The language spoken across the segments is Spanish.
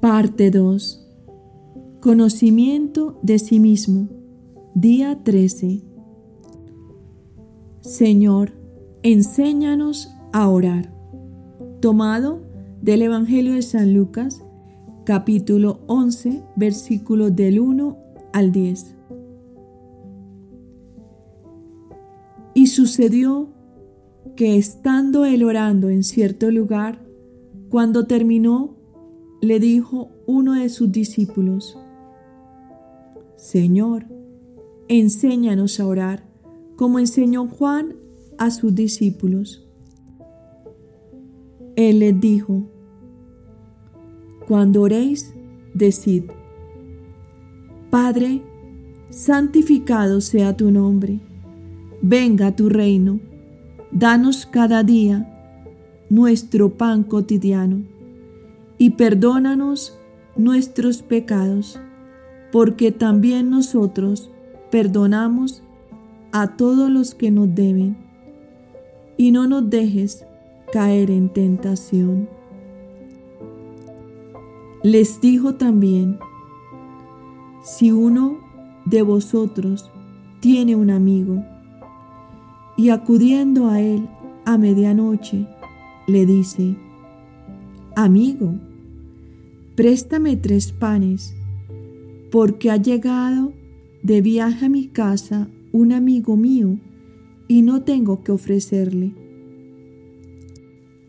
Parte 2. Conocimiento de sí mismo. Día 13. Señor, enséñanos a orar. Tomado del Evangelio de San Lucas, capítulo 11, versículos del 1 al 10. Y sucedió que estando él orando en cierto lugar, cuando terminó, le dijo uno de sus discípulos, Señor, enséñanos a orar, como enseñó Juan a sus discípulos. Él les dijo, Cuando oréis, decid, Padre, santificado sea tu nombre, venga tu reino, danos cada día nuestro pan cotidiano y perdónanos nuestros pecados, porque también nosotros perdonamos a todos los que nos deben, y no nos dejes caer en tentación. Les dijo también, si uno de vosotros tiene un amigo, y acudiendo a él a medianoche, le dice, Amigo, préstame tres panes, porque ha llegado de viaje a mi casa un amigo mío y no tengo que ofrecerle.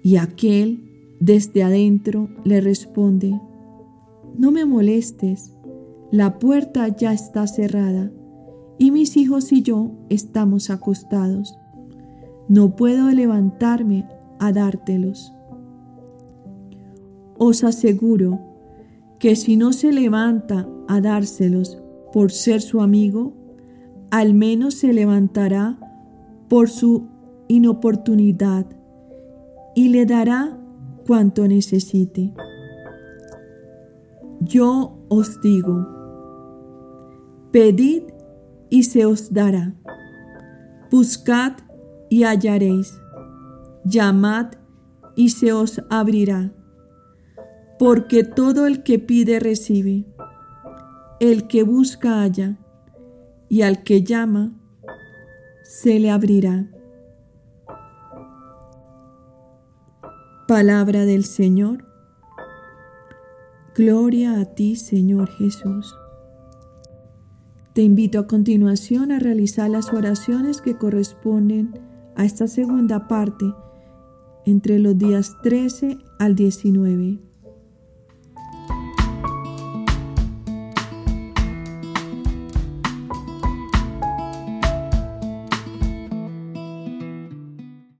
Y aquel desde adentro le responde, no me molestes, la puerta ya está cerrada y mis hijos y yo estamos acostados. No puedo levantarme a dártelos. Os aseguro que si no se levanta a dárselos por ser su amigo, al menos se levantará por su inoportunidad y le dará cuanto necesite. Yo os digo, pedid y se os dará, buscad y hallaréis, llamad y se os abrirá porque todo el que pide recibe, el que busca halla, y al que llama se le abrirá. Palabra del Señor. Gloria a ti, Señor Jesús. Te invito a continuación a realizar las oraciones que corresponden a esta segunda parte entre los días 13 al 19.